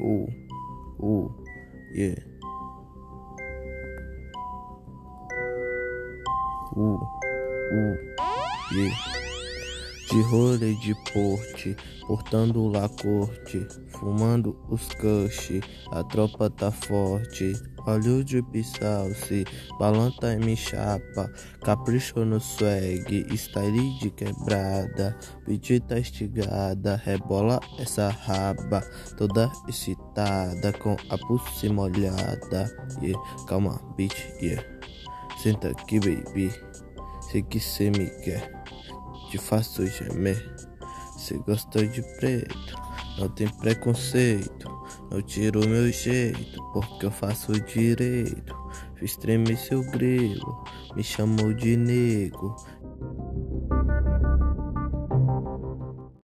Ooh, ooh, yeah. Ooh, ooh, yeah. De rolê de porte, portando lá corte, fumando os cush, a tropa tá forte. Olha o drip salse, balanta me chapa, capricho no swag, style de quebrada, tá estigada, rebola essa raba, toda excitada, com a pulse molhada, yeah, calma, bitch, yeah, senta aqui, baby, sei que cê me quer te faço gemer. Se gosta de preto, não tem preconceito. Não tiro meu jeito, porque eu faço direito. Fiz tremer seu grego, me chamou de nego.